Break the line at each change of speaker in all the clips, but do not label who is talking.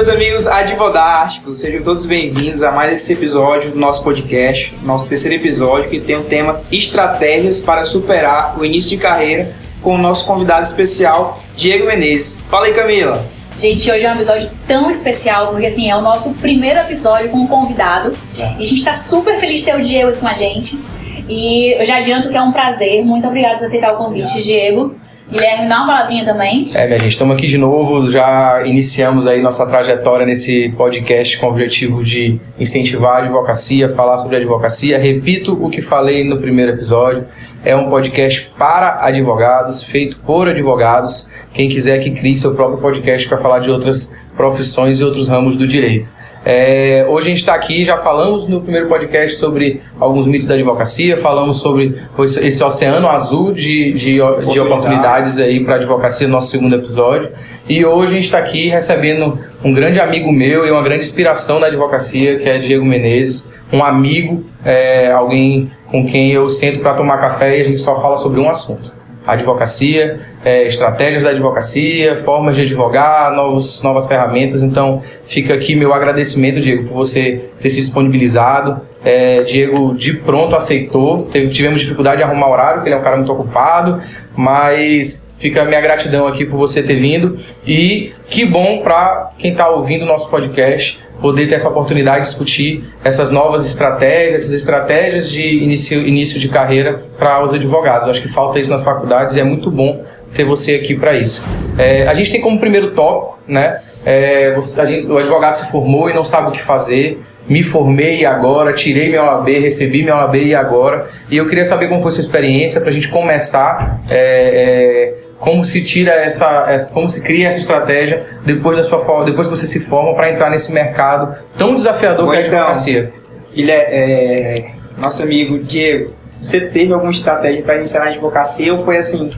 meus amigos advodásticos, sejam todos bem-vindos a mais esse episódio do nosso podcast, nosso terceiro episódio, que tem o tema Estratégias para superar o início de carreira, com o nosso convidado especial, Diego Menezes. Fala aí, Camila.
Gente, hoje é um episódio tão especial, porque assim, é o nosso primeiro episódio com um convidado. É. E a gente tá super feliz de ter o Diego aqui com a gente. E eu já adianto que é um prazer. Muito obrigada por aceitar o convite, Diego. Guilherme, dá uma palavrinha também.
É, minha gente, estamos aqui de novo. Já iniciamos aí nossa trajetória nesse podcast com o objetivo de incentivar a advocacia, falar sobre advocacia. Repito o que falei no primeiro episódio. É um podcast para advogados, feito por advogados. Quem quiser que crie seu próprio podcast para falar de outras profissões e outros ramos do direito. É, hoje a gente está aqui, já falamos no primeiro podcast sobre alguns mitos da advocacia, falamos sobre esse oceano azul de, de, de oportunidades aí para a advocacia, no nosso segundo episódio. E hoje a gente está aqui recebendo um grande amigo meu e uma grande inspiração na advocacia, que é Diego Menezes, um amigo, é, alguém com quem eu sento para tomar café e a gente só fala sobre um assunto advocacia, é, estratégias da advocacia, formas de advogar, novos, novas ferramentas. Então, fica aqui meu agradecimento, Diego, por você ter se disponibilizado. É, Diego, de pronto, aceitou. Tivemos dificuldade de arrumar horário, porque ele é um cara muito ocupado, mas Fica a minha gratidão aqui por você ter vindo e que bom para quem está ouvindo o nosso podcast poder ter essa oportunidade de discutir essas novas estratégias, essas estratégias de início, início de carreira para os advogados. acho que falta isso nas faculdades e é muito bom ter você aqui para isso. É, a gente tem como primeiro tópico, né? É, gente, o advogado se formou e não sabe o que fazer me formei agora, tirei minha OAB, recebi minha OAB e agora. E eu queria saber como foi a sua experiência para a gente começar, é, é, como se tira essa, essa, como se cria essa estratégia depois da sua depois que você se forma para entrar nesse mercado tão desafiador Bom, que é a então, advocacia.
Ele é, é, nosso amigo Diego. Você teve alguma estratégia para iniciar na advocacia ou foi assim,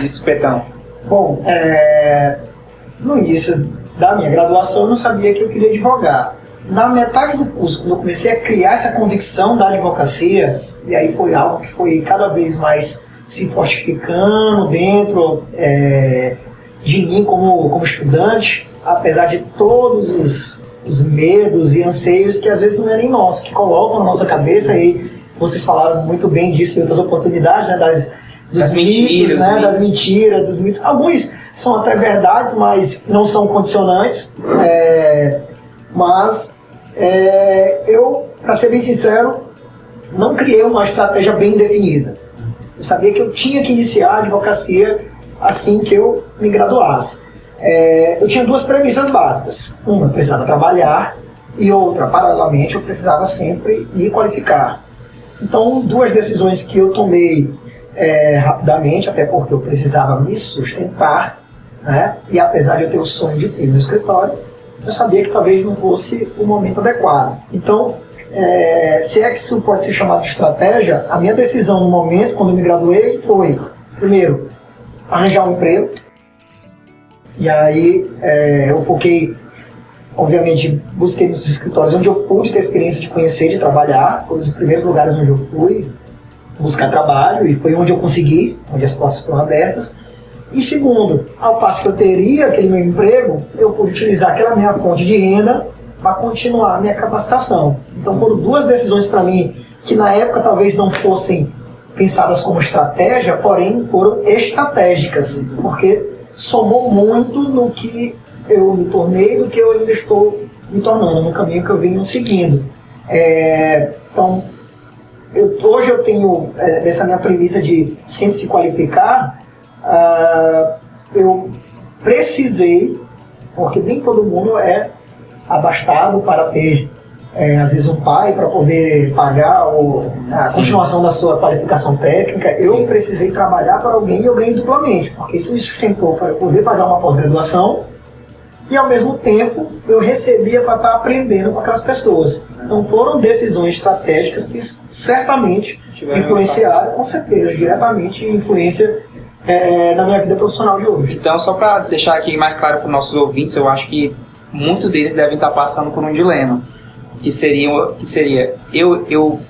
de supetão?
Bom, é, no início da minha graduação eu não sabia que eu queria advogar na metade do curso, quando eu comecei a criar essa convicção da advocacia, e aí foi algo que foi cada vez mais se fortificando dentro é, de mim como, como estudante, apesar de todos os, os medos e anseios que às vezes não é nem nossos, que colocam na nossa cabeça, e vocês falaram muito bem disso em outras oportunidades, né, das, dos das mitos, mentiras, né, das mentiras, dos mitos. Alguns são até verdades, mas não são condicionantes. É, mas é, eu, para ser bem sincero, não criei uma estratégia bem definida. Eu sabia que eu tinha que iniciar a advocacia assim que eu me graduasse. É, eu tinha duas premissas básicas. Uma, eu precisava trabalhar e outra, paralelamente, eu precisava sempre me qualificar. Então, duas decisões que eu tomei é, rapidamente, até porque eu precisava me sustentar, né? e apesar de eu ter o sonho de ter meu escritório, eu sabia que talvez não fosse o momento adequado. Então, é, se é que isso pode ser chamado de estratégia, a minha decisão no momento, quando eu me graduei, foi, primeiro, arranjar um emprego. E aí é, eu foquei, obviamente, busquei nos escritórios onde eu pude ter experiência de conhecer, de trabalhar. Foi os primeiros lugares onde eu fui buscar trabalho e foi onde eu consegui, onde as portas foram abertas. E segundo, ao passo que eu teria aquele meu emprego, eu pude utilizar aquela minha fonte de renda para continuar a minha capacitação. Então foram duas decisões para mim que na época talvez não fossem pensadas como estratégia, porém foram estratégicas, porque somou muito no que eu me tornei, do que eu ainda estou me tornando, no caminho que eu venho seguindo. É, então, eu, hoje eu tenho é, essa minha premissa de sempre se qualificar, uh, eu precisei, porque nem todo mundo é abastado para ter, é, às vezes, um pai para poder pagar o, a Sim. continuação da sua qualificação técnica. Sim. Eu precisei trabalhar para alguém e eu ganhei duplamente, porque isso me sustentou para eu poder pagar uma pós-graduação e ao mesmo tempo eu recebia para estar aprendendo com aquelas pessoas. Então foram decisões estratégicas que certamente influenciaram, com certeza, diretamente influência é, na minha vida profissional de hoje.
Então, só para deixar aqui mais claro para os nossos ouvintes, eu acho que muitos deles devem estar passando por um dilema, que seria, que seria eu, eu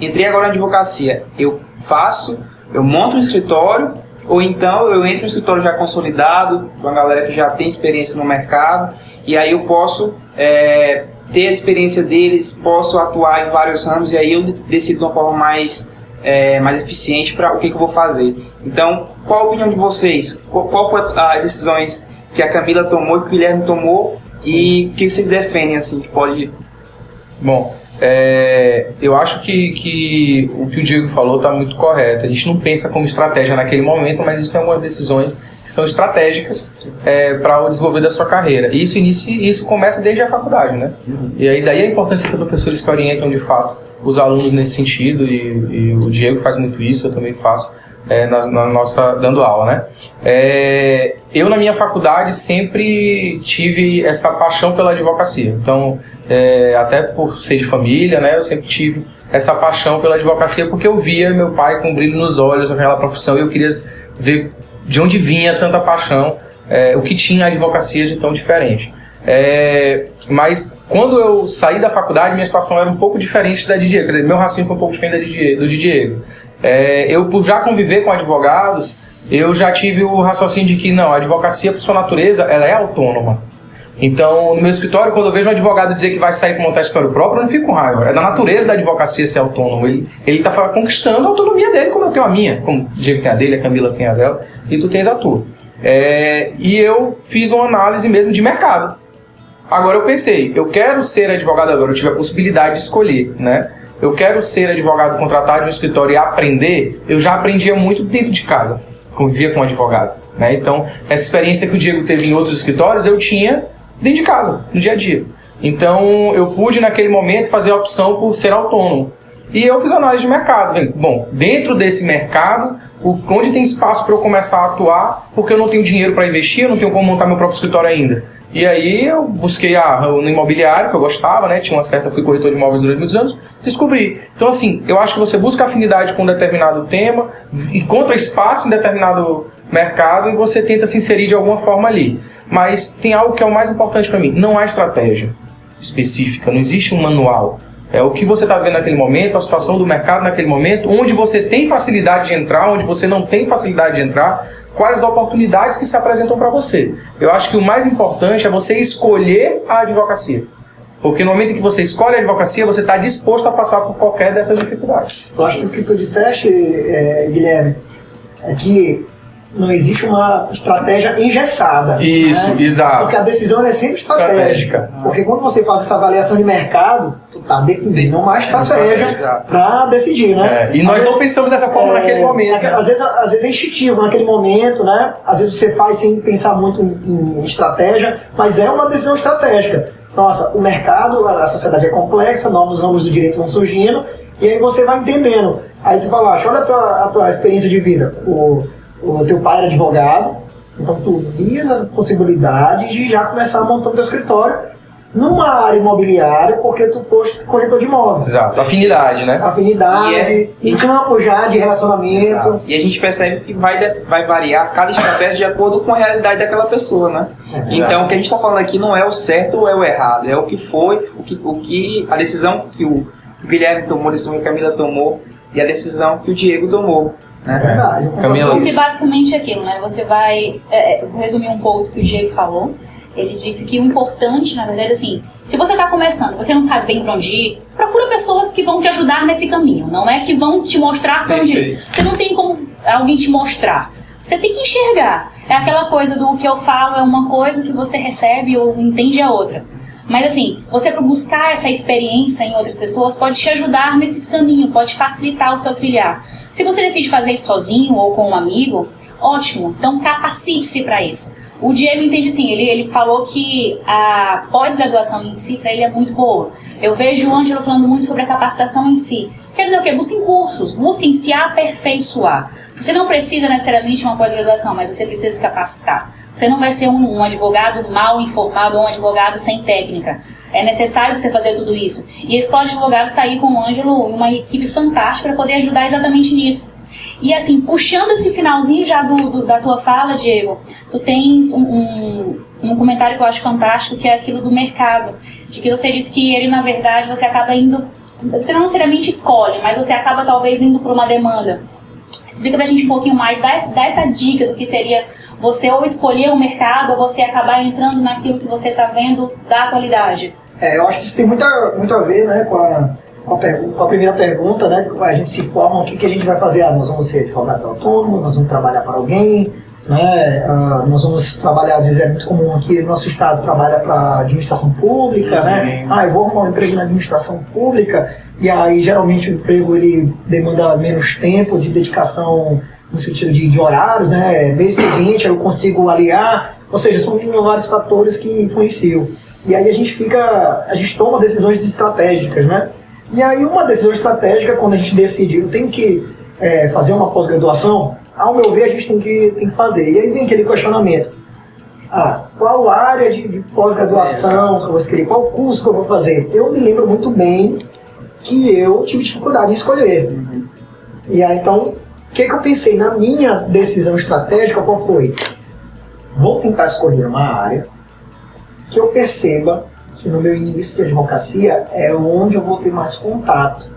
entrei agora na advocacia, eu faço, eu monto um escritório ou então eu entro no escritório já consolidado, com a galera que já tem experiência no mercado, e aí eu posso é, ter a experiência deles, posso atuar em vários ramos, e aí eu decido de uma forma mais, é, mais eficiente para o que, que, eu vou fazer. Então, qual a opinião de vocês? Qual, qual foi as decisões que a Camila tomou que o Guilherme tomou, e o que vocês defendem, assim, que pode...
Bom, é, eu acho que, que o que o Diego falou está muito correto. A gente não pensa como estratégia naquele momento, mas existem algumas decisões que são estratégicas é, para o desenvolver da sua carreira. E isso, inicia, isso começa desde a faculdade, né? Uhum. E aí daí a importância de professores que orientam de fato os alunos nesse sentido, e, e o Diego faz muito isso, eu também faço é, na, na, nossa dando aula, né? É, eu na minha faculdade sempre tive essa paixão pela advocacia. Então, é, até por ser de família, né? Eu sempre tive essa paixão pela advocacia porque eu via meu pai com brilho nos olhos naquela profissão e eu queria ver de onde vinha tanta paixão, é, o que tinha a advocacia de tão diferente. É, mas quando eu saí da faculdade, minha situação era um pouco diferente da de Diego. Quer dizer, meu raciocínio foi um pouco diferente da de do de Diego. É, eu, por já conviver com advogados, eu já tive o raciocínio de que não, a advocacia, por sua natureza, ela é autônoma. Então, no meu escritório, quando eu vejo um advogado dizer que vai sair para montar escritório próprio, eu não fico com raiva. É da natureza da advocacia ser autônomo. Ele está conquistando a autonomia dele, como eu tenho a minha. Como o Diego tem a dele, a Camila tem a dela, e tu tens a tua. É, e eu fiz uma análise mesmo de mercado. Agora eu pensei, eu quero ser advogado agora, eu tive a possibilidade de escolher, né? Eu quero ser advogado contratado em um escritório e aprender, eu já aprendia muito dentro de casa, convivia com um advogado. Né? Então, essa experiência que o Diego teve em outros escritórios, eu tinha dentro de casa, no dia a dia. Então, eu pude naquele momento fazer a opção por ser autônomo. E eu fiz análise de mercado. Bom, dentro desse mercado, onde tem espaço para eu começar a atuar, porque eu não tenho dinheiro para investir, eu não tenho como montar meu próprio escritório ainda. E aí eu busquei a, no imobiliário, que eu gostava, né? Tinha uma certa, fui corretor de imóveis durante muitos anos, descobri. Então, assim, eu acho que você busca afinidade com um determinado tema, encontra espaço em determinado mercado e você tenta se inserir de alguma forma ali. Mas tem algo que é o mais importante para mim: não há estratégia específica, não existe um manual. É o que você está vendo naquele momento, a situação do mercado naquele momento, onde você tem facilidade de entrar, onde você não tem facilidade de entrar, quais as oportunidades que se apresentam para você. Eu acho que o mais importante é você escolher a advocacia. Porque no momento em que você escolhe a advocacia, você está disposto a passar por qualquer dessas dificuldades.
Eu acho que o que tu disseste, é, Guilherme, é que não existe uma estratégia engessada.
Isso,
né?
exato.
Porque a decisão é sempre estratégica. estratégica. Porque quando você faz essa avaliação de mercado, tu tá definindo uma estratégia para decidir, né?
É, e nós não pensamos dessa forma é, naquele momento.
Às, vezes, às vezes é instintivo naquele momento, né? Às vezes você faz sem pensar muito em, em estratégia, mas é uma decisão estratégica. Nossa, o mercado, a sociedade é complexa, novos ramos do direito vão surgindo, e aí você vai entendendo. Aí tu fala, olha a tua, a tua experiência de vida. O, o teu pai era advogado, então tu via a possibilidade de já começar a montar o teu escritório numa área imobiliária, porque tu foste corretor de imóveis.
Exato, afinidade, né?
Afinidade, é, em campo já de relacionamento. Exato.
E a gente percebe que vai, vai variar cada estratégia de acordo com a realidade daquela pessoa, né? É, então, o que a gente está falando aqui não é o certo ou é o errado, é o que foi, o que, o que a decisão que o Guilherme tomou, a decisão que a Camila tomou e a decisão que o Diego tomou. Né?
É verdade.
Camila. Porque basicamente é aquilo, né? Você vai. É, é, vou resumir um pouco o que o Diego falou. Ele disse que o importante, na verdade, assim, se você está começando, você não sabe bem para onde ir, procura pessoas que vão te ajudar nesse caminho, não é que vão te mostrar para onde ir. Você não tem como alguém te mostrar. Você tem que enxergar. É aquela coisa do que eu falo é uma coisa que você recebe ou entende a é outra. Mas assim, você buscar essa experiência em outras pessoas pode te ajudar nesse caminho, pode facilitar o seu trilhar. Se você decide fazer isso sozinho ou com um amigo, ótimo. Então capacite-se para isso. O Diego entende assim, ele, ele falou que a pós-graduação em si para ele é muito boa. Eu vejo o Ângelo falando muito sobre a capacitação em si. Quer dizer o quê? Busquem cursos, busquem se aperfeiçoar. Você não precisa necessariamente uma pós-graduação, mas você precisa se capacitar. Você não vai ser um, um advogado mal informado ou um advogado sem técnica. É necessário você fazer tudo isso. E esse advogado está aí com o Ângelo e uma equipe fantástica para poder ajudar exatamente nisso. E assim, puxando esse finalzinho já do, do da tua fala, Diego, tu tens um, um, um, comentário que eu acho fantástico, que é aquilo do mercado. De que você disse que ele, na verdade, você acaba indo. Você não necessariamente escolhe, mas você acaba talvez indo para uma demanda. Explica pra gente um pouquinho mais, dá, dá essa dica do que seria você ou escolher o mercado ou você acabar entrando naquilo que você está vendo da atualidade.
É, eu acho que isso tem muita, muito a ver né, com, a, com, a pergunta, com a primeira pergunta, né? A gente se forma, o que, que a gente vai fazer? Ah, nós vamos ser advogados autônomos, nós vamos trabalhar para alguém, né? Ah, nós vamos trabalhar, dizer, é muito comum aqui, nosso estado trabalha para administração pública, Sim. né? Ah, eu vou arrumar um emprego na administração pública, e aí geralmente o emprego ele demanda menos tempo de dedicação no sentido de, de horários, né? Meio expediente, eu consigo aliar, ou seja, são vários fatores que influenciam. E aí a gente fica, a gente toma decisões estratégicas, né? E aí uma decisão estratégica, quando a gente decide, eu tenho que é, fazer uma pós-graduação, ao meu ver, a gente tem que, tem que fazer. E aí vem aquele questionamento. Ah, qual área de, de pós-graduação que eu vou escolher? Qual curso que eu vou fazer? Eu me lembro muito bem que eu tive dificuldade em escolher. Uhum. E aí, então, o que, que eu pensei? Na minha decisão estratégica, qual foi? Vou tentar escolher uma área que eu perceba que no meu início de advocacia é onde eu vou ter mais contato.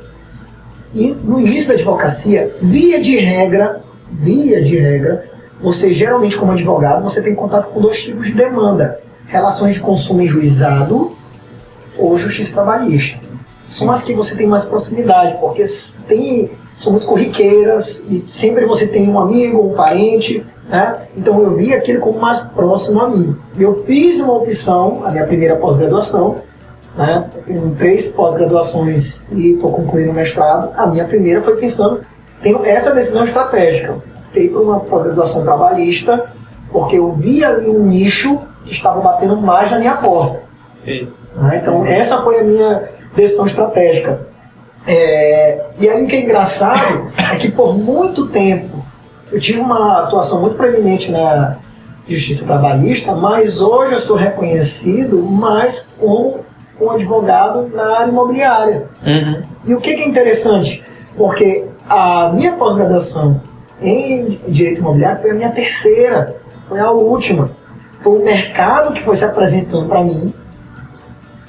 E no início da advocacia, via de regra, via de regra, você geralmente como advogado, você tem contato com dois tipos de demanda. Relações de consumo em juizado ou justiça trabalhista. São as que você tem mais proximidade, porque tem, são muito corriqueiras e sempre você tem um amigo, um parente, né? Então eu vi aquilo como mais próximo a mim. Eu fiz uma opção, a minha primeira pós-graduação, né? Eu tenho três pós-graduações e estou concluindo o mestrado. A minha primeira foi pensando, tenho essa decisão estratégica. Por uma pós-graduação trabalhista, porque eu vi ali um nicho que estava batendo mais na minha porta. Né? Então essa foi a minha decisão estratégica. É... E aí o que é engraçado é que por muito tempo eu tive uma atuação muito proeminente na justiça trabalhista, mas hoje eu sou reconhecido mais como um advogado na área imobiliária. Uhum. E o que, que é interessante? Porque a minha pós-graduação em direito imobiliário foi a minha terceira, foi a última. Foi o mercado que foi se apresentando para mim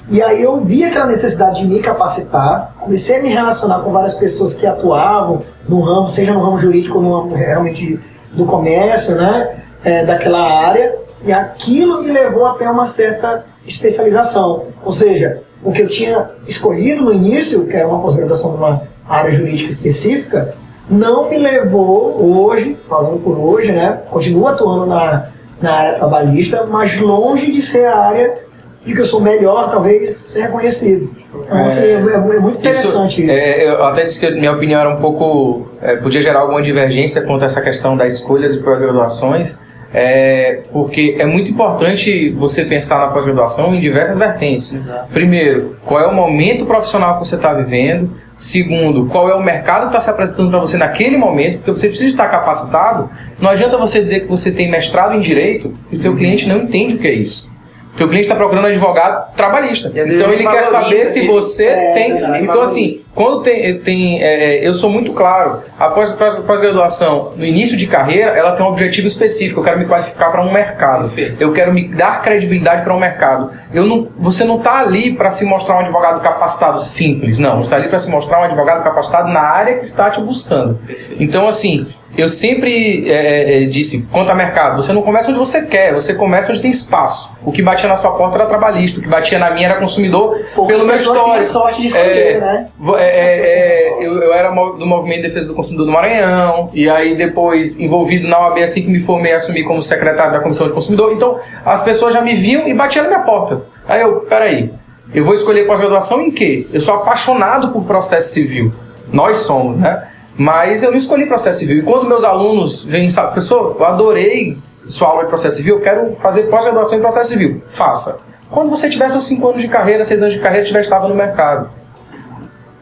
e aí eu vi aquela necessidade de me capacitar, comecei a me relacionar com várias pessoas que atuavam no ramo, seja no ramo jurídico ou no ramo realmente do comércio, né, é, daquela área, e aquilo me levou até uma certa especialização. Ou seja, o que eu tinha escolhido no início, que era uma pós-graduação área jurídica específica, não me levou hoje, falando por hoje, né, continuo atuando na, na área trabalhista, mas longe de ser a área de que eu sou melhor, talvez, ser reconhecido. Então, assim, é, assim, é, é muito interessante isso. isso.
É, eu até disse que minha opinião era um pouco. É, podia gerar alguma divergência quanto a essa questão da escolha de pós-graduações. É, porque é muito importante você pensar na pós-graduação em diversas vertentes. Exato. Primeiro, qual é o momento profissional que você está vivendo. Segundo, qual é o mercado que está se apresentando para você naquele momento, porque você precisa estar capacitado. Não adianta você dizer que você tem mestrado em direito e o seu cliente não entende o que é isso. Teu cliente está procurando um advogado trabalhista. Então ele quer saber se você é, tem. É, então, assim, quando tem. tem é, é eu sou muito claro, após pós-graduação, no início de carreira, ela tem um objetivo específico. Eu quero me qualificar para um mercado. Eu quero me dar credibilidade para um mercado. Eu não, você não está ali para se mostrar um advogado capacitado simples. Não. Você está ali para se mostrar um advogado capacitado na área que está te buscando. Então, assim, eu sempre é, é, disse, quanto a mercado, você não começa onde você quer, você começa onde tem espaço. O que batia na sua porta era trabalhista, o que batia na minha era consumidor, pelo meu histórico.
sorte de escolher, é, né?
É, é, é, eu, eu, era do Movimento de Defesa do Consumidor do Maranhão, e aí depois envolvido na OAB, assim que me formei, assumi como secretário da Comissão de Consumidor. Então, as pessoas já me viam e batiam na minha porta. Aí eu, peraí, eu vou escolher pós-graduação em quê? Eu sou apaixonado por processo civil. Nós somos, né? Mas eu não escolhi processo civil. E quando meus alunos vêm, sabe, professor, eu adorei sua aula de processo civil, eu quero fazer pós-graduação em processo civil. Faça. Quando você tiver seus 5 anos de carreira, 6 anos de carreira, tiver estava no mercado.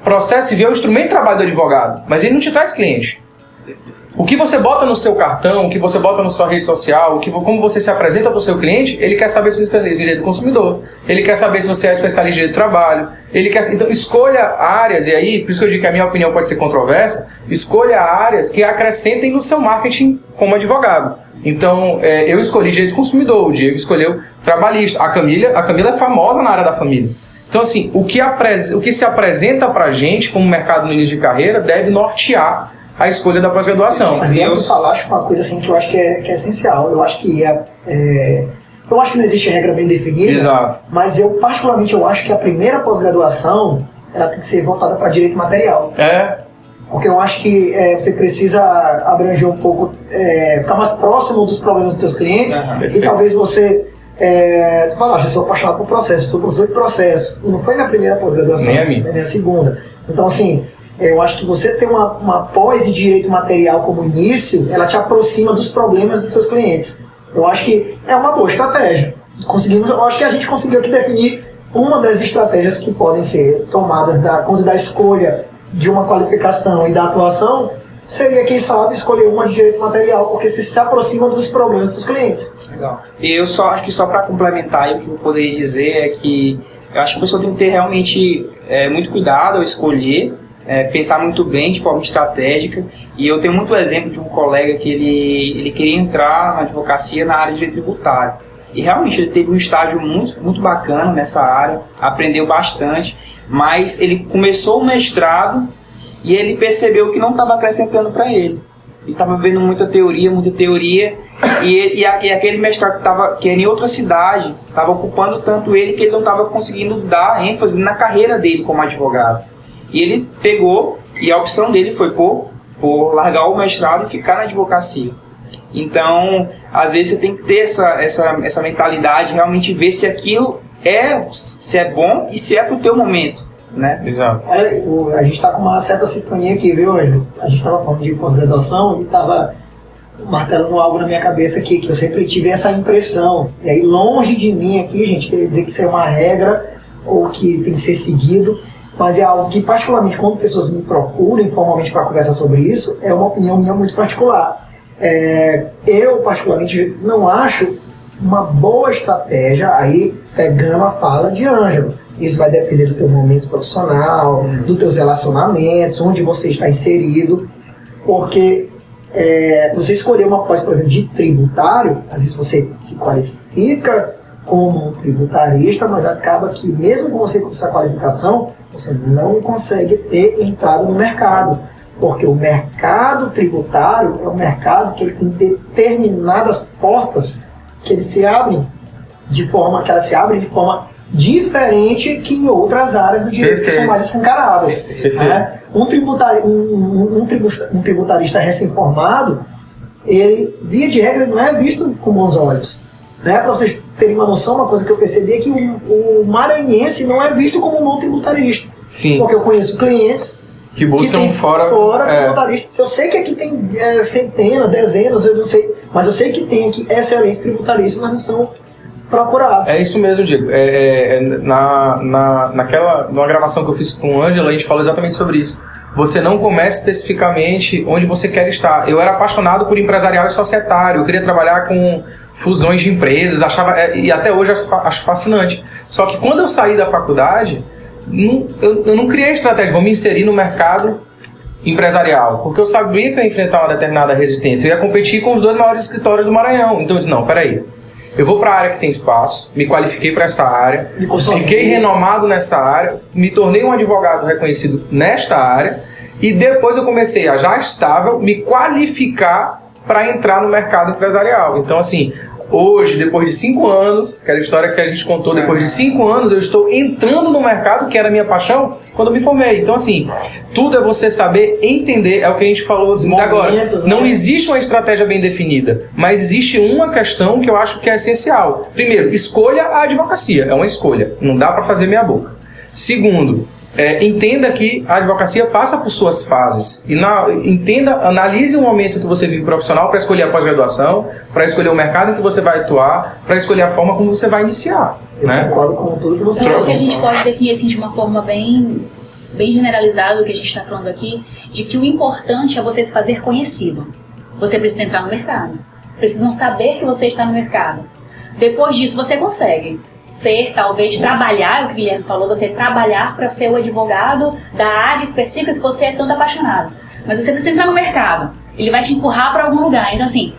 Processo civil é o instrumento de trabalho do advogado, mas ele não te traz cliente. O que você bota no seu cartão, o que você bota na sua rede social, o que, como você se apresenta para o seu cliente, ele quer saber se você é especialista em direito do consumidor, ele quer saber se você é especialista em direito do trabalho, ele quer. Então, escolha áreas, e aí, por isso que eu digo que a minha opinião pode ser controversa, escolha áreas que acrescentem no seu marketing como advogado. Então, é, eu escolhi direito do consumidor, o Diego escolheu trabalhista, a Camila, a Camila é famosa na área da família. Então, assim, o que, o que se apresenta para a gente como mercado no início de carreira deve nortear a escolha da pós-graduação.
Mas dentro tu falaste uma coisa assim que eu acho que é, que é essencial. Eu acho que é, é, eu acho que não existe regra bem definida.
Exato.
Mas eu particularmente eu acho que a primeira pós-graduação ela tem que ser voltada para direito material.
É.
Porque eu acho que é, você precisa abranger um pouco, é, ficar mais próximo dos problemas dos seus clientes e talvez você é, tu fala, ah, eu sou apaixonado por processo, sou professor de processo. E não foi minha primeira pós-graduação,
Nem a minha.
foi minha segunda. Então, assim, eu acho que você ter uma, uma pós de direito material como início, ela te aproxima dos problemas dos seus clientes. Eu acho que é uma boa estratégia. Conseguimos, eu acho que a gente conseguiu aqui definir uma das estratégias que podem ser tomadas da, quando da escolha de uma qualificação e da atuação, seria, quem sabe, escolher uma de direito material, porque você se aproxima dos problemas dos clientes.
Legal. E eu só acho que só para complementar, o que eu poderia dizer é que eu acho que a pessoa tem que ter realmente é, muito cuidado ao escolher, é, pensar muito bem de forma estratégica. E eu tenho muito exemplo de um colega que ele, ele queria entrar na advocacia na área de direito tributário. E realmente ele teve um estágio muito, muito bacana nessa área, aprendeu bastante, mas ele começou o mestrado e ele percebeu que não estava acrescentando para ele. Ele estava vendo muita teoria, muita teoria, e, e, a- e aquele mestrado que, tava, que era em outra cidade estava ocupando tanto ele que ele não estava conseguindo dar ênfase na carreira dele como advogado. E ele pegou, e a opção dele foi por, por largar o mestrado e ficar na advocacia. Então, às vezes você tem que ter essa, essa, essa mentalidade, realmente ver se aquilo é, se é bom e se é pro teu momento, né?
Exato.
É, o- a gente está com uma certa sintonia aqui, viu, Ângelo? A gente estava falando de pós-graduação e estava martelando algo na minha cabeça aqui, que eu sempre tive essa impressão. E aí, longe de mim aqui, gente, queria dizer que isso é uma regra ou que tem que ser seguido, mas é algo que, particularmente, quando pessoas me procuram informalmente para conversar sobre isso, é uma opinião minha muito particular. É, eu, particularmente, não acho uma boa estratégia aí pegando a fala de Ângelo. Isso vai depender do teu momento profissional, dos teus relacionamentos, onde você está inserido, porque é, você escolher uma pós, por exemplo, de tributário, às vezes você se qualifica como um tributarista, mas acaba que mesmo com você com essa qualificação, você não consegue ter entrada no mercado. Porque o mercado tributário é um mercado que ele tem determinadas portas que eles se abrem de forma que elas se abrem de forma diferente que em outras áreas do direito que são
Perfeito.
mais escancaradas.
Perfeito.
né? Um, um, um- um tributarista recém-formado, ele, via de regra, não é visto com bons olhos. Né? Para vocês terem uma noção, uma coisa que eu percebi é que o, o maranhense não é visto como um bom tributarista.
Sim.
Porque eu conheço clientes
Que buscam
que tem
fora.
fora
é,
tributaristas. Eu sei que aqui tem é, centenas, dezenas, eu não sei, mas eu sei que tem aqui excelentes tributaristas, mas não são procurados.
É isso mesmo, Diego. É, é, é, na, na, naquela, numa gravação que eu fiz com o Ângelo, a gente falou exatamente sobre isso. Você não começa especificamente onde você quer estar. Eu era apaixonado por empresarial e societário, eu queria trabalhar com fusões de empresas, achava é, e até hoje acho fa- acho fascinante. Só que quando eu saí da faculdade, não- eu, eu não criei estratégia, vou me inserir no mercado empresarial, porque eu sabia que eu ia enfrentar uma determinada resistência. Eu ia competir com os dois maiores escritórios do Maranhão. Então eu disse, não, peraí. Eu vou para a área que tem espaço, me qualifiquei para essa área, fiquei renomado nessa área, me tornei um advogado reconhecido nesta área e depois eu comecei a já estável me qualificar para entrar no mercado empresarial. Então assim, hoje depois de cinco anos, aquela história que a gente contou, depois de cinco anos eu estou entrando no mercado que era a minha paixão quando eu me formei. Então assim, tudo é você saber entender, é o que a gente falou
Os
agora.
momentos,
Não
né?
existe uma estratégia bem definida, mas existe uma questão que eu acho que é essencial. Primeiro, escolha a advocacia, é uma escolha, não dá para fazer meia boca. Segundo, é, entenda que a advocacia passa por suas fases e na- entenda, analise o momento que você vive profissional para escolher a pós-graduação, para escolher o mercado em que você vai atuar, para escolher a forma como você vai iniciar,
Eu
né?
concordo com tudo que você
Eu acho que a gente pode definir assim de uma forma bem, bem generalizada o que a gente está falando aqui, de que o importante é você se fazer conhecido. Você precisa entrar no mercado. Precisam saber que você está no mercado. Depois disso, você consegue ser, talvez, trabalhar, é o que o Guilherme falou, você trabalhar para ser o advogado da área específica que você é tanto apaixonado. Mas você precisa entrar no mercado. Ele vai te empurrar para algum lugar. Então, assim,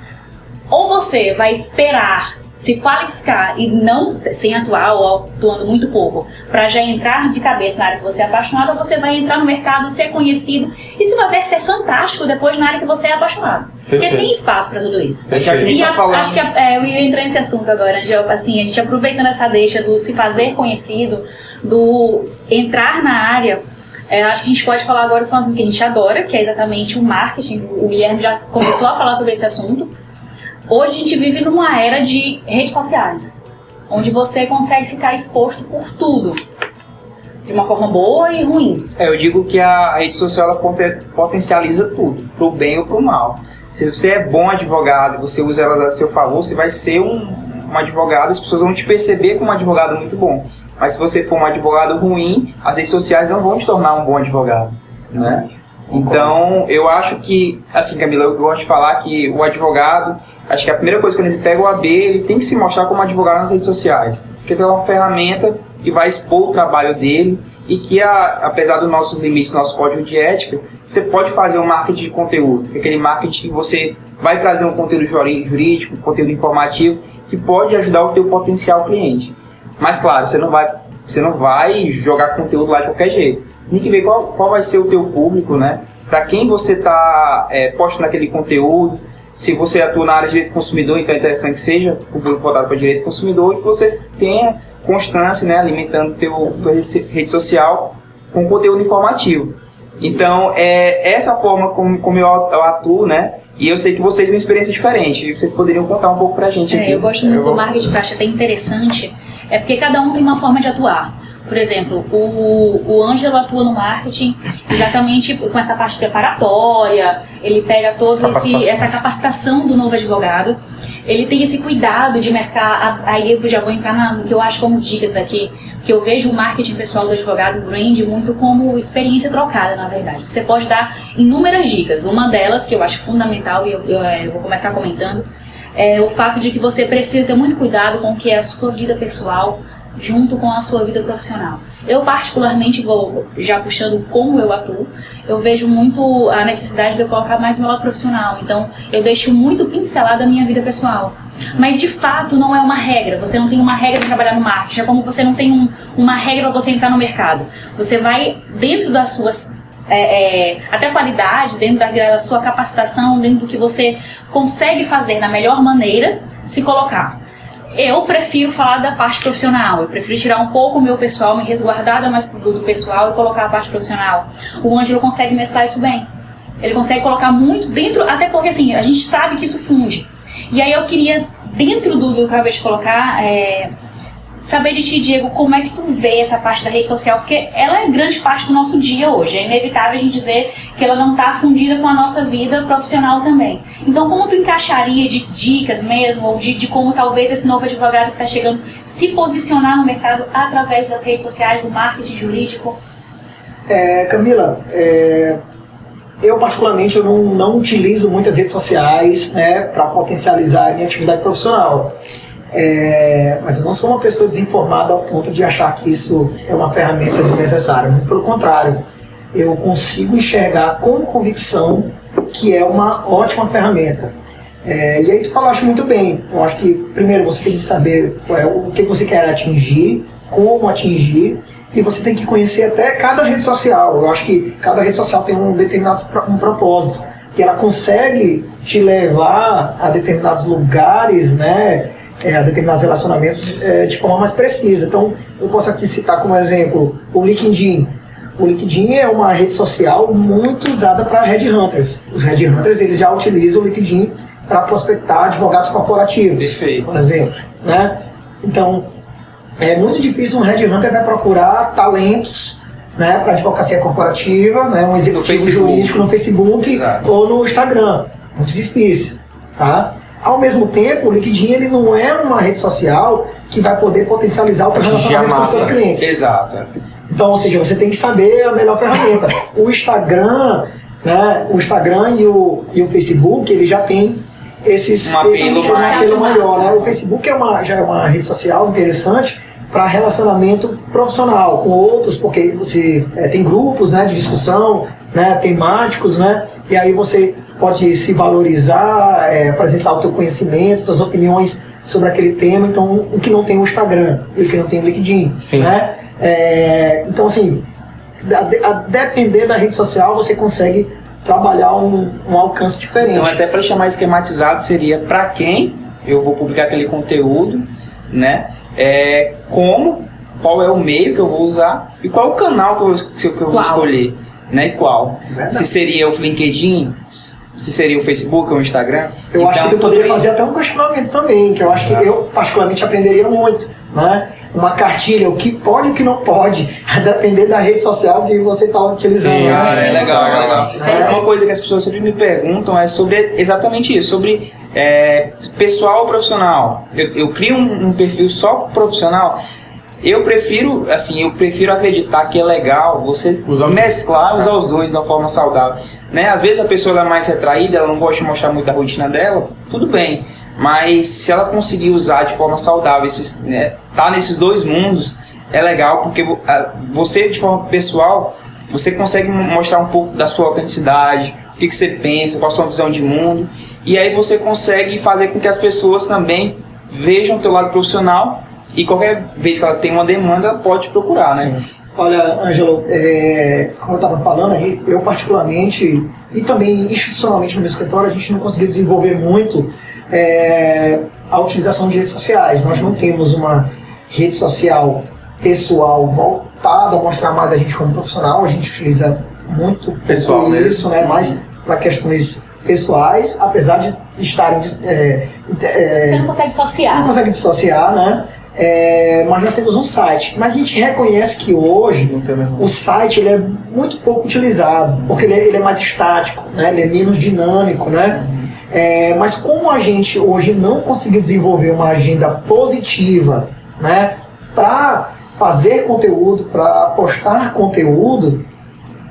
ou você vai esperar se qualificar e não sem atuar ou atuando muito pouco, para já entrar de cabeça na área que você é apaixonado, você vai entrar no mercado, ser conhecido e se fazer ser fantástico depois na área que você é apaixonado. Porque tem espaço para tudo isso.
Perfeito.
E
tá
a- acho que a- é, eu ia entrar nesse assunto agora, Angel, assim, a gente aproveitando essa deixa do se fazer conhecido, do entrar na área, é, acho que a gente pode falar agora sobre um que a gente adora, que é exatamente o marketing. O Guilherme já começou a falar sobre esse assunto. Hoje a gente vive numa era de redes sociais, onde você consegue ficar exposto por tudo, de uma forma boa e ruim.
É, eu digo que a rede social ela poten- potencializa tudo, pro bem ou pro mal. Se você é bom advogado, você usa ela a seu favor, você vai ser um, um advogado, as pessoas vão te perceber como um advogado muito bom. Mas se você for um advogado ruim, as redes sociais não vão te tornar um bom advogado, né? Então, eu acho que, assim, Camila, eu gosto de falar que o advogado, acho que a primeira coisa quando ele pega o AB, ele tem que se mostrar como advogado nas redes sociais. Porque é uma ferramenta que vai expor o trabalho dele e que, a- apesar dos nossos limites, do nosso código de ética, você pode fazer um marketing de conteúdo. Aquele marketing que você vai trazer um conteúdo jurídico, um conteúdo informativo, que pode ajudar o teu potencial cliente. Mas, claro, você não vai, você não vai jogar conteúdo lá de qualquer jeito. Tem que ver qual, qual vai ser o teu público, né? Para quem você está postando aquele conteúdo. Se você atua na área de direito do consumidor, então é interessante que seja o público voltado para direito do consumidor e que você tenha constância, né? Alimentando teu, tua rede social com conteúdo informativo. Então, é essa forma como, como eu eu atuo, né? E eu sei que vocês têm uma experiência diferente. E vocês poderiam contar um pouco pra gente aqui.
É, eu gosto muito
Eu
do
vou-
marketing que eu acho até interessante, é porque cada um tem uma forma de atuar. Por exemplo, o, o Ângelo atua no marketing exatamente com essa parte preparatória, ele pega toda essa capacitação do novo advogado, ele tem esse cuidado de mesclar, aí eu já vou entrar na- no que eu acho como dicas daqui, que eu vejo o marketing pessoal do advogado, o brand, muito como experiência trocada, na verdade. Você pode dar inúmeras dicas, uma delas que eu acho fundamental e eu, eu, eh, vou começar comentando, é o fato de que você precisa ter muito cuidado com o que é a sua vida pessoal junto com a sua vida profissional. Eu particularmente vou já puxando como eu atuo, eu vejo muito a necessidade de eu colocar mais meu lado profissional. Então, eu deixo muito pincelada a minha vida pessoal. Mas de fato não é uma regra. Você não tem uma regra para trabalhar no marketing. É como você não tem um- uma regra para você entrar no mercado. Você vai dentro das suas é, é, até qualidades, dentro da, da sua capacitação, dentro do que você consegue fazer da melhor maneira, se colocar. Eu prefiro falar da parte profissional, eu prefiro tirar um pouco o meu pessoal, me resguardar da mais do pessoal e colocar a parte profissional. O Ângelo consegue mesclar isso bem. Ele consegue colocar muito dentro, até porque assim, a gente sabe que isso funde. E aí eu queria, dentro do, do que eu acabei de colocar, é, saber de ti, Diego, como é que tu vê essa parte da rede social, porque ela é grande parte do nosso dia hoje. É inevitável a gente dizer que ela não está fundida com a nossa vida profissional também. Então, como tu encaixaria de dicas mesmo, ou de, de como talvez esse novo advogado que está chegando se posicionar no mercado através das redes sociais, do marketing jurídico?
É, Camila, é, eu particularmente eu não, não utilizo muitas redes sociais né, para potencializar a minha atividade profissional. É, mas eu não sou uma pessoa desinformada ao ponto de achar que isso é uma ferramenta desnecessária. Muito pelo contrário, eu consigo enxergar com convicção que é uma ótima ferramenta. É, e aí tu falaste muito bem. Eu acho que primeiro você tem que saber é, o que você quer atingir, como atingir, e você tem que conhecer até cada rede social. Eu acho que cada rede social tem um determinado um propósito. E ela consegue te levar a determinados lugares, né? É, determinados relacionamentos é, de forma mais precisa. Então, eu posso aqui citar como exemplo o LinkedIn. O LinkedIn é uma rede social muito usada para headhunters. Os headhunters eles já utilizam o LinkedIn para prospectar advogados corporativos,
Perfeito.
por exemplo, né? Então, é muito difícil um headhunter vai procurar talentos né, para advocacia corporativa, né, um executivo
Facebook.
jurídico no Facebook
Exato.
ou no Instagram. Muito difícil, tá? Ao mesmo tempo, o LinkedIn ele não é uma rede social que vai poder potencializar o teu relacionamento com os seus clientes.
Exato.
Então, ou seja, você tem que saber a melhor ferramenta. O Instagram, né, o Instagram e o, e o Facebook, ele já tem esses
Um apelo
esse- esse
mais.
apelo maior, né? O Facebook é uma, já é uma rede social interessante para relacionamento profissional com outros, porque você é, tem grupos, né, de discussão, né, temáticos, né, e aí você pode se valorizar, é, apresentar o teu conhecimento, suas opiniões sobre aquele tema, então o que não tem o Instagram e o que não tem o LinkedIn,
Sim.
né? É, então assim, a, a depender da rede social você consegue trabalhar um, um alcance diferente.
Então, até para chamar esquematizado, seria para quem eu vou publicar aquele conteúdo, né? É, como, qual é o meio que eu vou usar e qual é o canal que eu, vou- que eu vou escolher, né? E qual?
Verdade.
Se seria o LinkedIn, se seria o Facebook ou o Instagram.
Eu acho
Então,
que eu poderia fazer até um questionamento também, que eu acho que eu particularmente aprenderia muito, né? Uma cartilha, o que pode e o que não pode, a depender da rede social que você está utilizando.
Sim?
Ah, é
sim,
legal,
sim.
é legal. Uma coisa que as pessoas sempre me perguntam é sobre exatamente isso, sobre é, pessoal ou profissional. Eu, eu crio um, um perfil só profissional. Eu prefiro, assim, eu prefiro acreditar que é legal você
Usar
mesclar, usar os dois de uma forma saudável. Né? Às vezes a pessoa é mais retraída, ela não gosta de mostrar muito da rotina dela, tudo bem. Mas se ela conseguir usar de forma saudável, esses, né, tá nesses dois mundos, é legal porque você de forma pessoal, você consegue mo- mostrar um pouco da sua autenticidade, o que, que você pensa, qual a sua visão de mundo, e aí você consegue fazer com que as pessoas também vejam o teu lado profissional e qualquer vez que ela tem uma demanda, ela pode procurar, né?
Olha, Ângelo, é, como eu estava falando, eu particularmente, e também institucionalmente no meu escritório, a gente não conseguiu desenvolver muito é, a utilização de redes sociais. Nós não temos uma rede social pessoal voltada a mostrar mais a gente como profissional, a gente utiliza muito
Pessoal mesmo.
isso, né, mais para questões pessoais, apesar de estarem é, é,
Você não consegue
não
dissociar.
consegue dissociar, né? É, mas nós temos um site. Mas a gente reconhece que hoje
Não
o site ele é muito pouco utilizado, porque ele é, ele é mais estático, né? ele é menos dinâmico. Né? É, mas como a gente hoje não conseguiu desenvolver uma agenda positiva né? para fazer conteúdo, para postar conteúdo,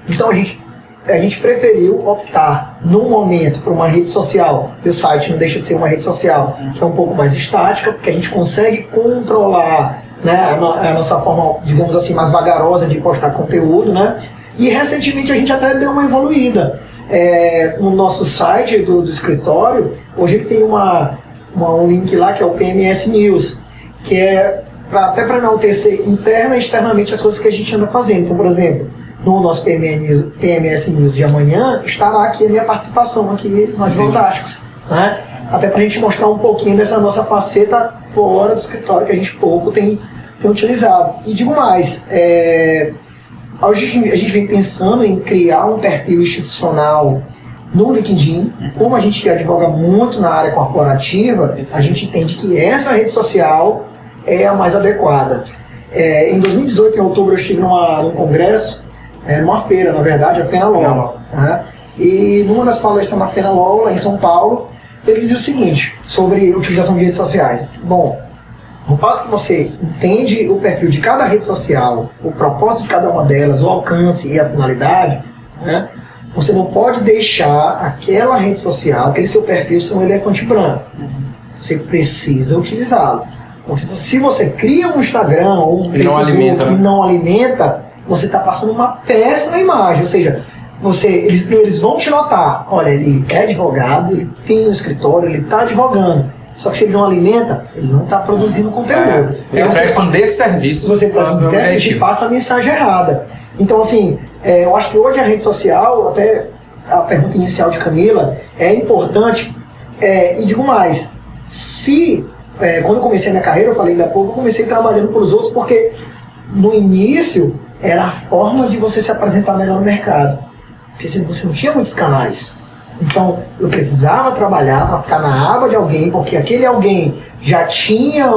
então a gente, a gente preferiu optar, no momento, por uma rede social. E o site não deixa de ser uma rede social, que é um pouco mais estática, porque a gente consegue controlar né, a, no- a nossa forma, digamos assim, mais vagarosa de postar conteúdo. Né? E recentemente a gente até deu uma evoluída. É, no nosso site do, do escritório, hoje tem uma, uma- um link lá que é o PMS News, que é pra, até para enaltecer interna e externamente as coisas que a gente anda fazendo. Então, por exemplo, no nosso PMS News, PMS News de amanhã, estará aqui a minha participação aqui no Advogásticos. Né? Até para a gente mostrar um pouquinho dessa nossa faceta fora do escritório que a gente pouco tem, tem utilizado. E digo mais, é, a gente- a gente vem pensando em criar um perfil institucional no LinkedIn. Como a gente advoga muito na área corporativa, a gente entende que essa rede social é a mais adequada. É, em 2018, em outubro, eu estive numa, num congresso, é, numa feira, na verdade, a Feira LOL. né? E numa das palestras na Feira LOL, lá em São Paulo, ele dizia o seguinte, sobre utilização de redes sociais. Bom, no passo que você entende o perfil de cada rede social, o propósito de cada uma delas, o alcance e a finalidade, né, você não pode deixar aquela rede social, aquele seu perfil ser um elefante branco. Você precisa utilizá-lo. Porque se você- cria um Instagram ou um
E não
Facebook
alimenta, né?
e não alimenta, você está passando uma péssima imagem. Ou seja, você, eles, eles vão te notar. Olha, ele é advogado, ele tem um escritório, ele está advogando. Só que se ele não alimenta, ele não está produzindo conteúdo.
É, você
Então,
presta um desserviço.
se você presta um desserviço,
objetivo.
passa a mensagem errada. Então, assim, é, eu acho que hoje a rede social, até a pergunta inicial de Camila, é importante. É, e digo mais, se é, quando eu comecei a minha carreira, eu falei ainda há pouco, eu comecei trabalhando para os outros porque no início era a forma de você se apresentar melhor no mercado. Porque você não tinha muitos canais. Então eu precisava trabalhar para ficar na aba de alguém, porque aquele alguém já tinha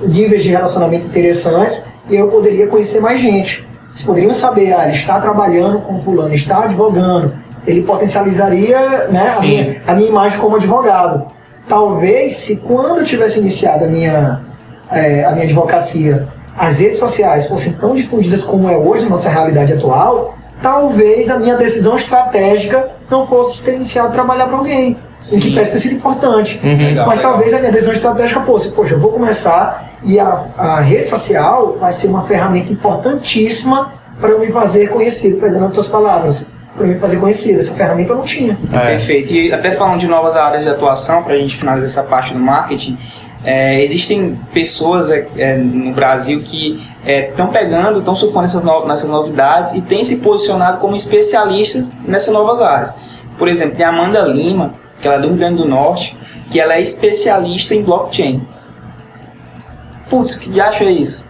níveis de relacionamento interessantes e eu poderia conhecer mais gente. Eles poderiam saber, ah, ele está trabalhando com fulano, está advogando. Ele potencializaria né, a, minha, a minha imagem como advogado. Talvez se quando eu tivesse iniciado a minha, é, a minha advocacia, as redes sociais fossem tão difundidas como é hoje na nossa realidade atual, talvez a minha decisão estratégica não fosse ter iniciado a trabalhar para alguém. O que
Sim.
parece ter sido importante.
Uhum.
Legal,
Mas
legal.
talvez a minha decisão estratégica fosse, poxa, eu vou começar e a, a rede social vai ser uma ferramenta importantíssima para eu me fazer conhecido, pegando as tuas palavras, para eu me fazer conhecido. Essa ferramenta eu não tinha.
É.
Perfeito. E até falando de novas áreas de atuação, para a gente finalizar essa parte do marketing, É, existem pessoas é, é no Brasil que estão é, pegando, estão surfando essas no, nessas novidades e têm se posicionado como especialistas nessas novas áreas. Por exemplo, tem a Amanda Lima, que ela é do Rio Grande do Norte, que ela é especialista em blockchain. Putz, que acha isso?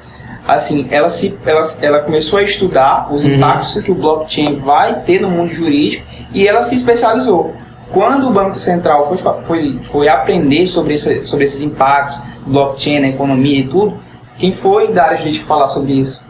Assim, ela, se, ela, ela começou a estudar os uhum. impactos que o blockchain vai ter no mundo jurídico e ela se especializou. Quando o Banco Central foi, foi, foi aprender sobre, esse, sobre esses impactos, blockchain na economia e tudo, quem foi da área jurídica falar sobre isso?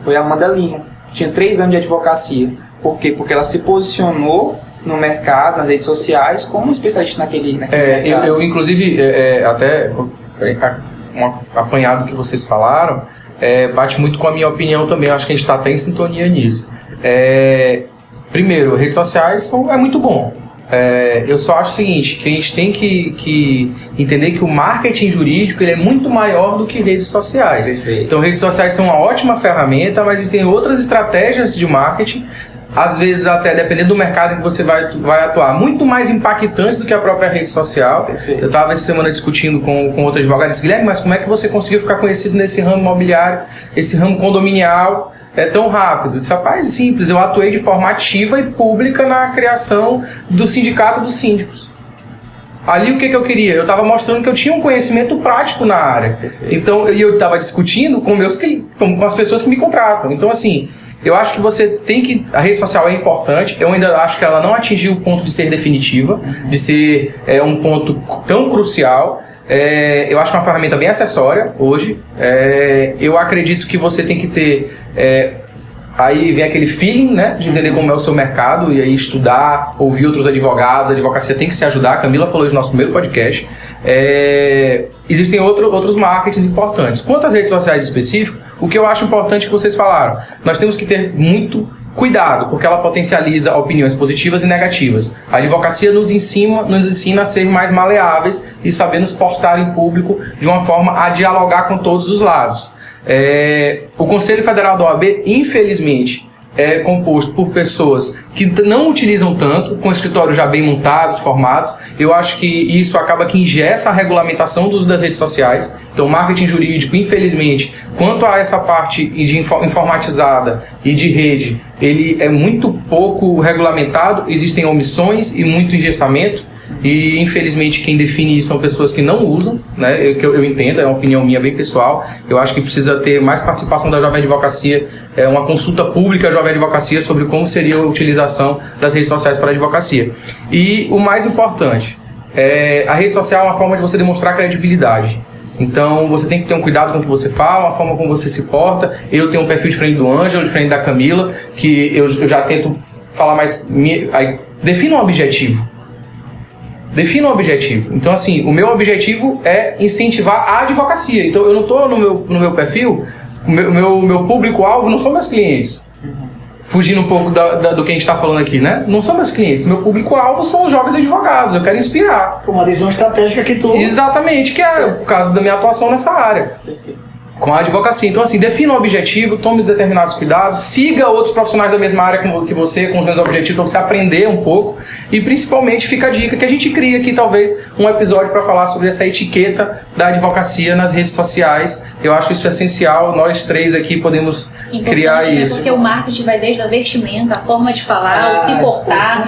Foi a Amanda Lima. Tinha três anos de advocacia. Por quê? Porque ela se posicionou no mercado, nas redes sociais, como especialista naquele, naquele
é, eu, eu, inclusive, é, é até um apanhado que vocês falaram, é, bate muito com a minha opinião também. Eu acho que a gente está até em sintonia nisso. É, primeiro, redes sociais são, é muito bom. É, eu só acho o seguinte, que a gente tem que, que, entender que o marketing jurídico ele é muito maior do que redes sociais. Perfeito. Então, redes sociais são uma ótima ferramenta, mas existem outras estratégias de marketing, às vezes até dependendo do mercado em que você vai, vai atuar, muito mais impactantes do que a própria rede social. Perfeito. Eu estava essa semana discutindo com, com outro advogado disse, Guilherme, mas como é que você conseguiu ficar conhecido nesse ramo imobiliário, esse ramo condominial? É tão rápido. Disse, rapaz, simples, eu atuei de forma ativa e pública na criação do sindicato dos síndicos. Ali o que, que eu queria? Eu estava mostrando que eu tinha um conhecimento prático na área. Perfeito. Então, e eu estava discutindo com meus com as pessoas que me contratam. Então, assim, eu acho que você tem que. A rede social é importante. Eu ainda acho que ela não atingiu o ponto de ser definitiva, uhum. de ser é, um ponto tão crucial. É, eu acho que é uma ferramenta bem acessória hoje. É, eu acredito que você tem que ter. É, aí vem aquele feeling, né, de entender como é o seu mercado e aí estudar, ouvir outros advogados. A advocacia tem que se ajudar. A Camila falou isso no nosso primeiro podcast. É, existem outro, outros marketings importantes. Quanto às redes sociais específicas, o que eu acho importante que vocês falaram, nós temos que ter muito Cuidado, porque ela potencializa opiniões positivas e negativas. A advocacia nos ensina, nos ensina a ser mais maleáveis e saber nos portar em público de uma forma a dialogar com todos os lados. É, o Conselho Federal da OAB, infelizmente, é composto por pessoas que não utilizam tanto, com escritórios já bem montados, formados. Eu acho que isso acaba que ingessa a regulamentação do uso das redes sociais. Então, marketing jurídico, infelizmente, quanto a essa parte de informatizada e de rede, ele é muito pouco regulamentado, existem omissões e muito engessamento. E infelizmente quem define isso são pessoas que não usam, né? Eu, eu, eu entendo, é uma opinião minha bem pessoal. Eu acho que precisa ter mais participação da jovem advocacia, é, uma consulta pública à jovem advocacia sobre como seria a utilização das redes sociais para a advocacia. E o mais importante, é, a rede social é uma forma de você demonstrar credibilidade. Então você tem que ter um cuidado com o que você fala, a forma como você se porta. Eu tenho um perfil diferente do Ângelo, diferente da Camila, que eu, eu já tento falar mais. Me, aí, defina um objetivo. Defina um objetivo. Então, assim, o meu objetivo é incentivar a advocacia. Então, eu não estou no meu, no meu perfil, o meu, meu, meu público-alvo não são meus clientes. Fugindo um pouco da, da, do que a gente está falando aqui, né? Não são meus clientes. Meu público-alvo são os jovens advogados. Eu quero inspirar.
Uma visão estratégica que tu.
Exatamente, que é o caso da minha atuação nessa área. Perfeito com a advocacia. Então, assim, defina um objetivo, tome determinados cuidados, siga outros profissionais da mesma área que você, com os mesmos objetivos, para você aprender um pouco. E principalmente fica a dica que a gente cria aqui, talvez, um episódio para falar sobre essa etiqueta da advocacia nas redes sociais. Eu acho isso essencial. Nós três aqui podemos Importante, criar né? isso.
Porque o marketing vai desde a vestimenta, a forma de falar, ah, o se portar,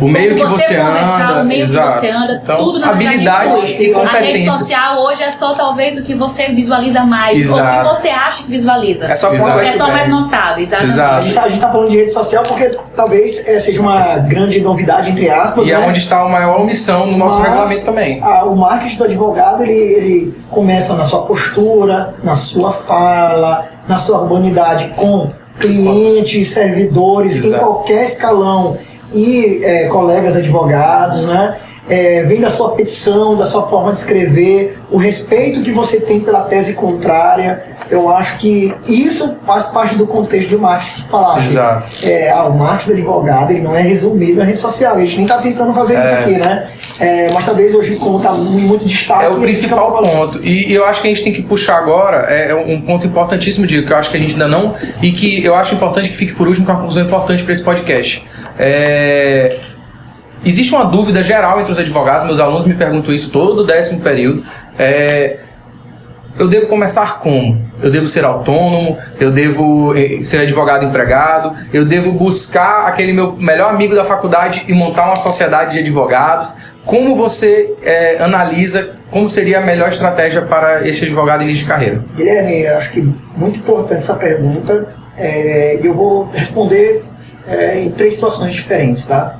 o meio que você, você anda,
o meio exato. que você anda,
então,
tudo na
habilidades
verdade,
e competências. A
rede social hoje é só talvez o que você visualiza mais. Exato Exato. o que você acha que visualiza.
É só,
é só mais notado, exatamente. Exato.
A gente, está tá falando de rede social porque talvez é, seja uma grande novidade, entre aspas.
E é né? é onde está a maior omissão no nosso Mas, regulamento também.
A, o marketing do advogado ele, ele começa na sua postura, na sua fala, na sua urbanidade com clientes, servidores, Exato. em qualquer escalão e é, colegas advogados, né? É, vem da sua petição, da sua forma de escrever, o respeito que você tem pela tese contrária. Eu acho que isso faz parte do contexto de que falar.
Exato.
É, ah, o marketing do advogado ele não é resumido na rede social. A gente nem está tentando fazer é. isso aqui, né? É, mas talvez hoje, como está muito destaque.
É o principal ponto. E eu acho que a gente tem que puxar agora é, é um ponto importantíssimo, Diego, que eu acho que a gente ainda não. E que eu acho importante que fique por último, com uma conclusão importante para esse podcast. É, Existe uma dúvida geral entre os advogados, meus alunos me perguntam isso todo o décimo período. É, eu devo começar como? Eu devo ser autônomo? Eu devo eh, ser advogado empregado? Eu devo buscar aquele meu melhor amigo da faculdade e montar uma sociedade de advogados? Como você é, analisa como seria a melhor estratégia para este advogado início de carreira?
Guilherme, acho que muito importante essa pergunta. É, eu vou responder é, em três situações diferentes, tá?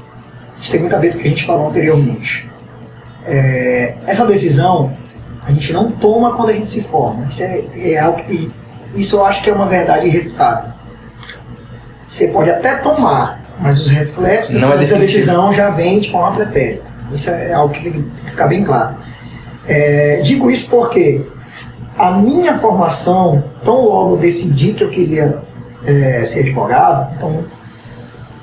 Isso tem muito a ver com o que a gente falou anteriormente. É, essa decisão a gente não toma quando a gente se forma. Isso é, é algo que isso eu acho que é uma verdade irrefutável. Você pode até tomar, mas os reflexos
não é
dessa decisão já vêm de forma pretérita. Isso é algo que tem que ficar bem claro. É, digo isso porque a minha formação, tão logo decidi que eu queria é, ser advogado, então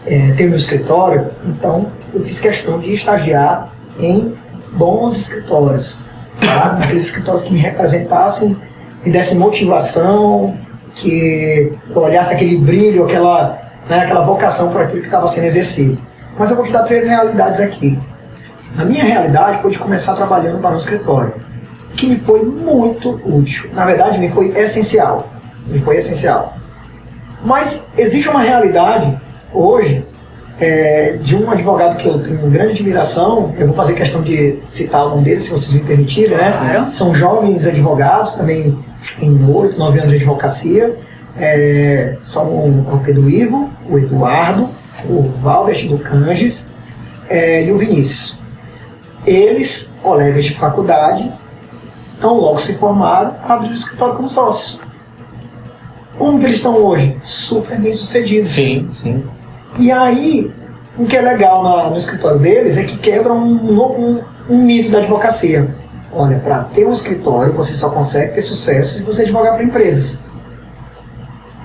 é, ter meu escritório, então eu fiz questão de estagiar em bons escritórios tá? aqueles escritórios que me representassem, me dessem motivação, que eu olhasse aquele brilho, aquela, né, aquela vocação para aquilo que estava sendo exercido. Mas eu vou te dar três realidades aqui. A minha realidade foi de começar trabalhando para um escritório, que me foi muito útil. Na verdade, me foi essencial. Me foi essencial. Mas existe uma realidade hoje é, de um advogado que eu tenho grande admiração, eu vou fazer questão de citar algum deles, se vocês me permitirem, né? Claro. São jovens advogados, também em 8, 9 anos de advocacia. É, são o Pedro Ivo, o Eduardo, Sim. o Valbert do Canges é, e o Vinícius. Eles, colegas de faculdade, então logo se formaram, abriram o escritório como sócios. Como que eles estão hoje? Super bem sucedidos.
Sim, sim.
E aí, o que é legal na, no escritório deles é que quebra um, um, um mito da advocacia. Olha, para ter um escritório, você só consegue ter sucesso se você advogar para empresas.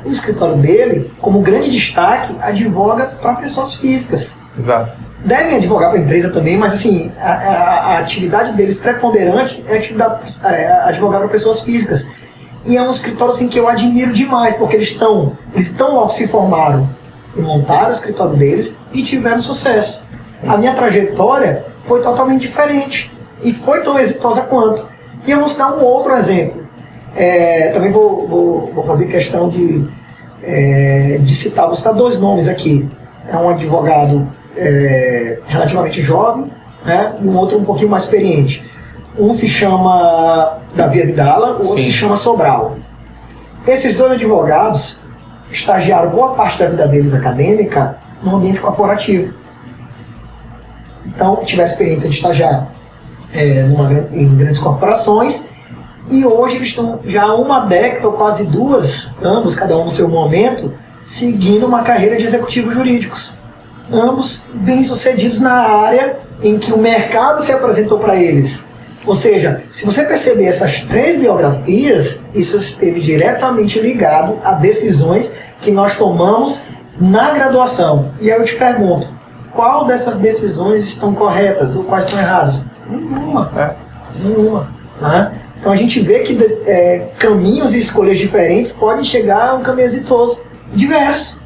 O escritório dele, como grande destaque, advoga para pessoas físicas.
Exato.
Devem advogar para empresa também, mas assim, a, a, a atividade deles preponderante é, é advogar para pessoas físicas. E é um escritório assim que eu admiro demais, porque eles estão, eles estão logo se formaram montaram o escritório deles e tiveram sucesso. Sim. A minha trajetória foi totalmente diferente e foi tão exitosa quanto. E eu vou citar um outro exemplo. É, também vou, vou, vou, fazer questão de, é, de citar, vou citar dois nomes aqui. É um advogado é, relativamente jovem né, e um outro um pouquinho mais experiente. Um se chama Davi Abdala, o outro Sim. se chama Sobral. Esses dois advogados, estagiaram boa parte da vida deles acadêmica no ambiente corporativo. Então, tiveram experiência de estagiar é, numa, em grandes corporações e hoje eles estão já há uma década ou quase duas, ambos, cada um no seu momento, seguindo uma carreira de executivos jurídicos. Ambos bem-sucedidos na área em que o mercado se apresentou para eles. Ou seja, se você perceber essas três biografias, isso esteve diretamente ligado a decisões que nós tomamos na graduação. E aí eu te pergunto, qual dessas decisões estão corretas ou quais estão erradas? Nenhuma. Nenhuma. Né? Então a gente vê que é, caminhos e escolhas diferentes podem chegar a um caminho exitoso, diverso.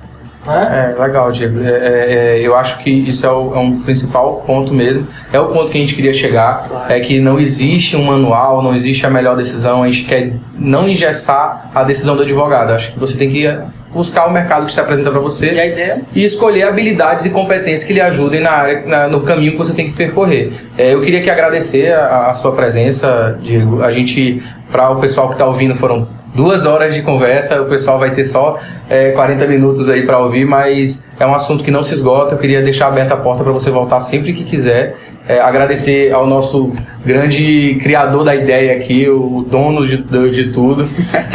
Né? É, legal, Diego. É, é, é, eu acho que isso é, o, é, um principal ponto mesmo. É o ponto que a gente queria chegar. Claro. É que não existe um manual, não existe a melhor decisão. A gente quer não engessar a decisão do advogado. Acho que você tem que buscar o mercado que se apresenta para você
e, a ideia?
e escolher habilidades e competências que lhe ajudem na área, na, no caminho que você tem que percorrer. É, eu queria que agradecer a, a, sua presença, Diego. A gente, para o pessoal que está ouvindo, foram duas horas de conversa, o pessoal vai ter só é, 40 minutos aí para ouvir, mas é um assunto que não se esgota. Eu queria deixar aberta a porta para você voltar sempre que quiser. É, agradecer ao nosso grande criador da ideia aqui, o dono de, de tudo,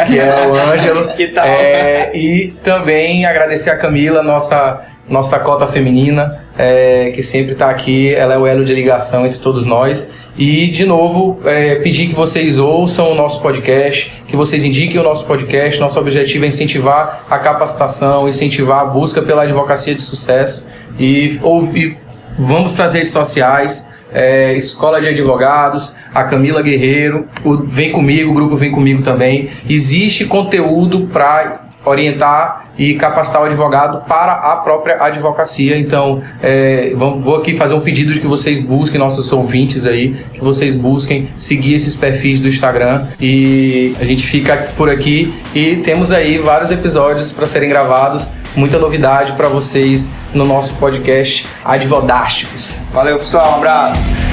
que é o Ângelo.
que tal?
É, e também agradecer a Camila, nossa, nossa cota feminina, é, que sempre está aqui, ela é o elo de ligação entre todos nós. E, de novo, é, pedir que vocês ouçam o nosso podcast, que vocês indiquem o nosso podcast. Nosso objetivo é incentivar a capacitação, incentivar a busca pela advocacia de sucesso e, ou, e Vamos para as redes sociais, é, Escola de Advogados, a Camila Guerreiro, o Vem Comigo, o grupo Vem Comigo também. Existe conteúdo para orientar e capacitar o advogado para a própria advocacia. Então, é, vou aqui fazer um pedido de que vocês busquem, nossos ouvintes aí, que vocês busquem seguir esses perfis do Instagram e a gente fica por aqui e temos aí vários episódios para serem gravados, muita novidade para vocês no nosso podcast Advodásticos.
Valeu, pessoal, um abraço.